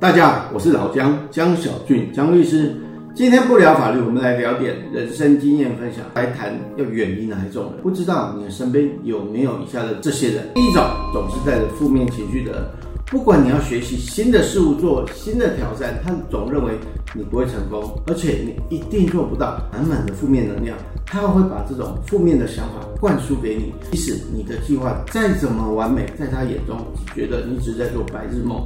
大家好，我是老姜姜小俊姜律师。今天不聊法律，我们来聊点人生经验分享，来谈要远离哪一种人。不知道你的身边有没有以下的这些人？第一种，总是带着负面情绪的人，不管你要学习新的事物，做新的挑战，他总认为你不会成功，而且你一定做不到，满满的负面能量，他会把这种负面的想法灌输给你。即使你的计划再怎么完美，在他眼中只觉得你只是在做白日梦。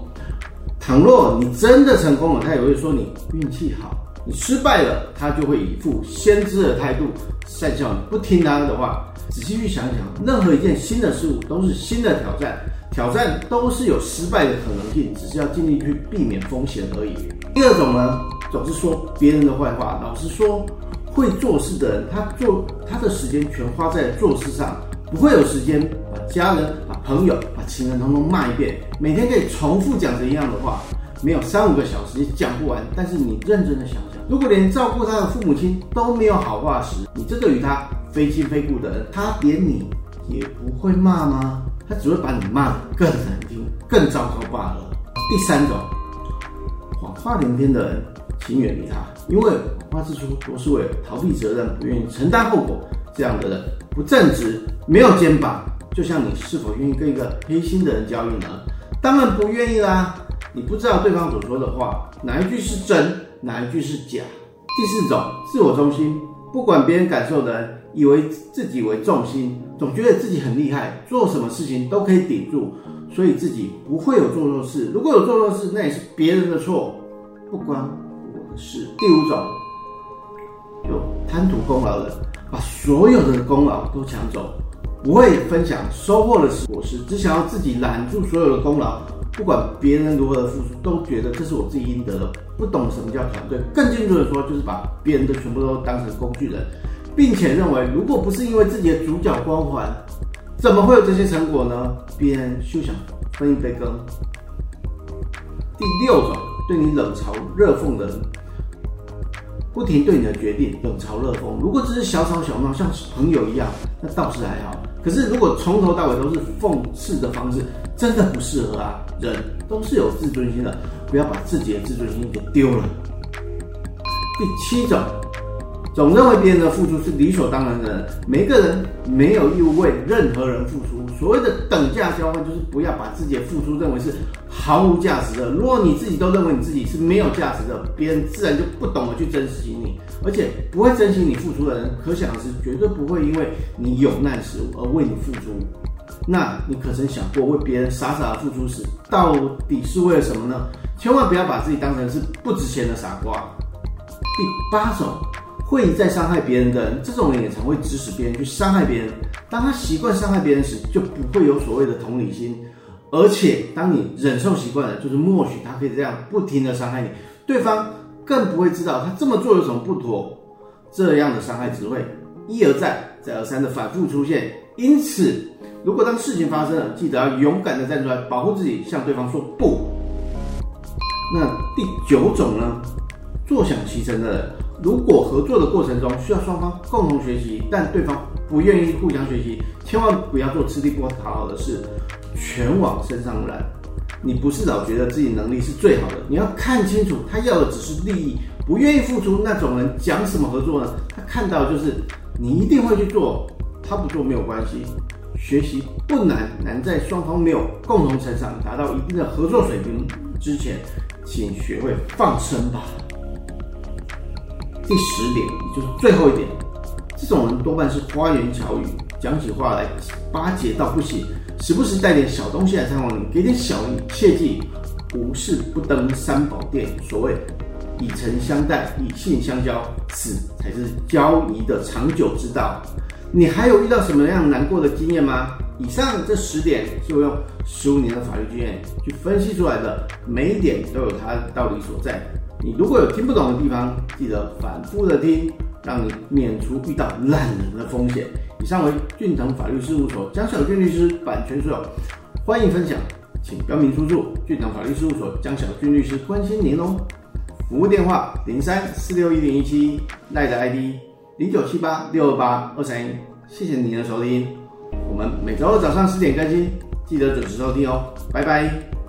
倘若你真的成功了，他也会说你运气好；你失败了，他就会以一副先知的态度讪笑你，不听他的话。仔细去想想，任何一件新的事物都是新的挑战，挑战都是有失败的可能性，只是要尽力去避免风险而已。第二种呢，总是说别人的坏话。老实说，会做事的人，他做他的时间全花在做事上，不会有时间把家人。朋友把情人通通骂一遍，每天可以重复讲着一样的话，没有三五个小时也讲不完。但是你认真的想想，如果连照顾他的父母亲都没有好话时，你这个与他非亲非故的人，他连你也不会骂吗？他只会把你骂得更难听、更糟糕罢了。第三种，谎话连篇的人，请远离他，因为谎话之初都是为了逃避责任、不愿意承担后果。这样的人不正直，没有肩膀。就像你是否愿意跟一个黑心的人交易呢？当然不愿意啦！你不知道对方所说的话哪一句是真，哪一句是假。第四种，自我中心，不管别人感受的，以为自己为重心，总觉得自己很厉害，做什么事情都可以顶住，所以自己不会有做错事。如果有做错事，那也是别人的错，不关我的事。第五种，就贪图功劳的，把所有的功劳都抢走。不会分享收获的果实，只想要自己揽住所有的功劳，不管别人如何的付出，都觉得这是我自己应得的。不懂什么叫团队，更进一步的说，就是把别人的全部都当成工具人，并且认为如果不是因为自己的主角光环，怎么会有这些成果呢？别人休想分一杯羹。第六种，对你冷嘲热讽的人，不停对你的决定冷嘲热讽。如果只是小吵小闹，像朋友一样，那倒是还好。可是，如果从头到尾都是讽刺的方式，真的不适合啊！人都是有自尊心的，不要把自己的自尊心给丢了。第七种，总认为别人的付出是理所当然的人，每个人没有义务为任何人付出。所谓的等价交换，就是不要把自己的付出认为是毫无价值的。如果你自己都认为你自己是没有价值的，别人自然就不懂得去珍惜你。而且不会珍惜你付出的人，可想而知，绝对不会因为你有难时而为你付出。那你可曾想过，为别人傻傻的付出时，到底是为了什么呢？千万不要把自己当成是不值钱的傻瓜。第八种，会再伤害别人的人，这种人也常会指使别人去伤害别人。当他习惯伤害别人时，就不会有所谓的同理心。而且，当你忍受习惯了，就是默许他可以这样不停的伤害你，对方。更不会知道他这么做有什么不妥，这样的伤害只会一而再、再而三的反复出现。因此，如果当事情发生了，记得要勇敢的站出来保护自己，向对方说不。那第九种呢？坐享其成的人，如果合作的过程中需要双方共同学习，但对方不愿意互相学习，千万不要做吃力不讨好的事，全往身上揽。你不是老觉得自己能力是最好的，你要看清楚，他要的只是利益，不愿意付出那种人讲什么合作呢？他看到就是你一定会去做，他不做没有关系。学习不难，难在双方没有共同成长，达到一定的合作水平之前，请学会放生吧。第十点，也就是最后一点，这种人多半是花言巧语，讲起话来巴结到不行。时不时带点小东西来探望你，给点小礼，切记无事不登三宝殿。所谓以诚相待，以信相交，此才是交谊的长久之道。你还有遇到什么样难过的经验吗？以上这十点是我用十五年的法律经验去分析出来的，每一点都有它道理所在。你如果有听不懂的地方，记得反复的听。让你免除遇到烂人的风险。以上为俊腾法律事务所江小俊律师版权所有，欢迎分享，请标明出处。俊腾法律事务所江小俊律师关心您哦。服务电话零三四六一零一七，赖的 ID 零九七八六二八二三一。谢谢您的收听，我们每周二早上十点更新，记得准时收听哦。拜拜。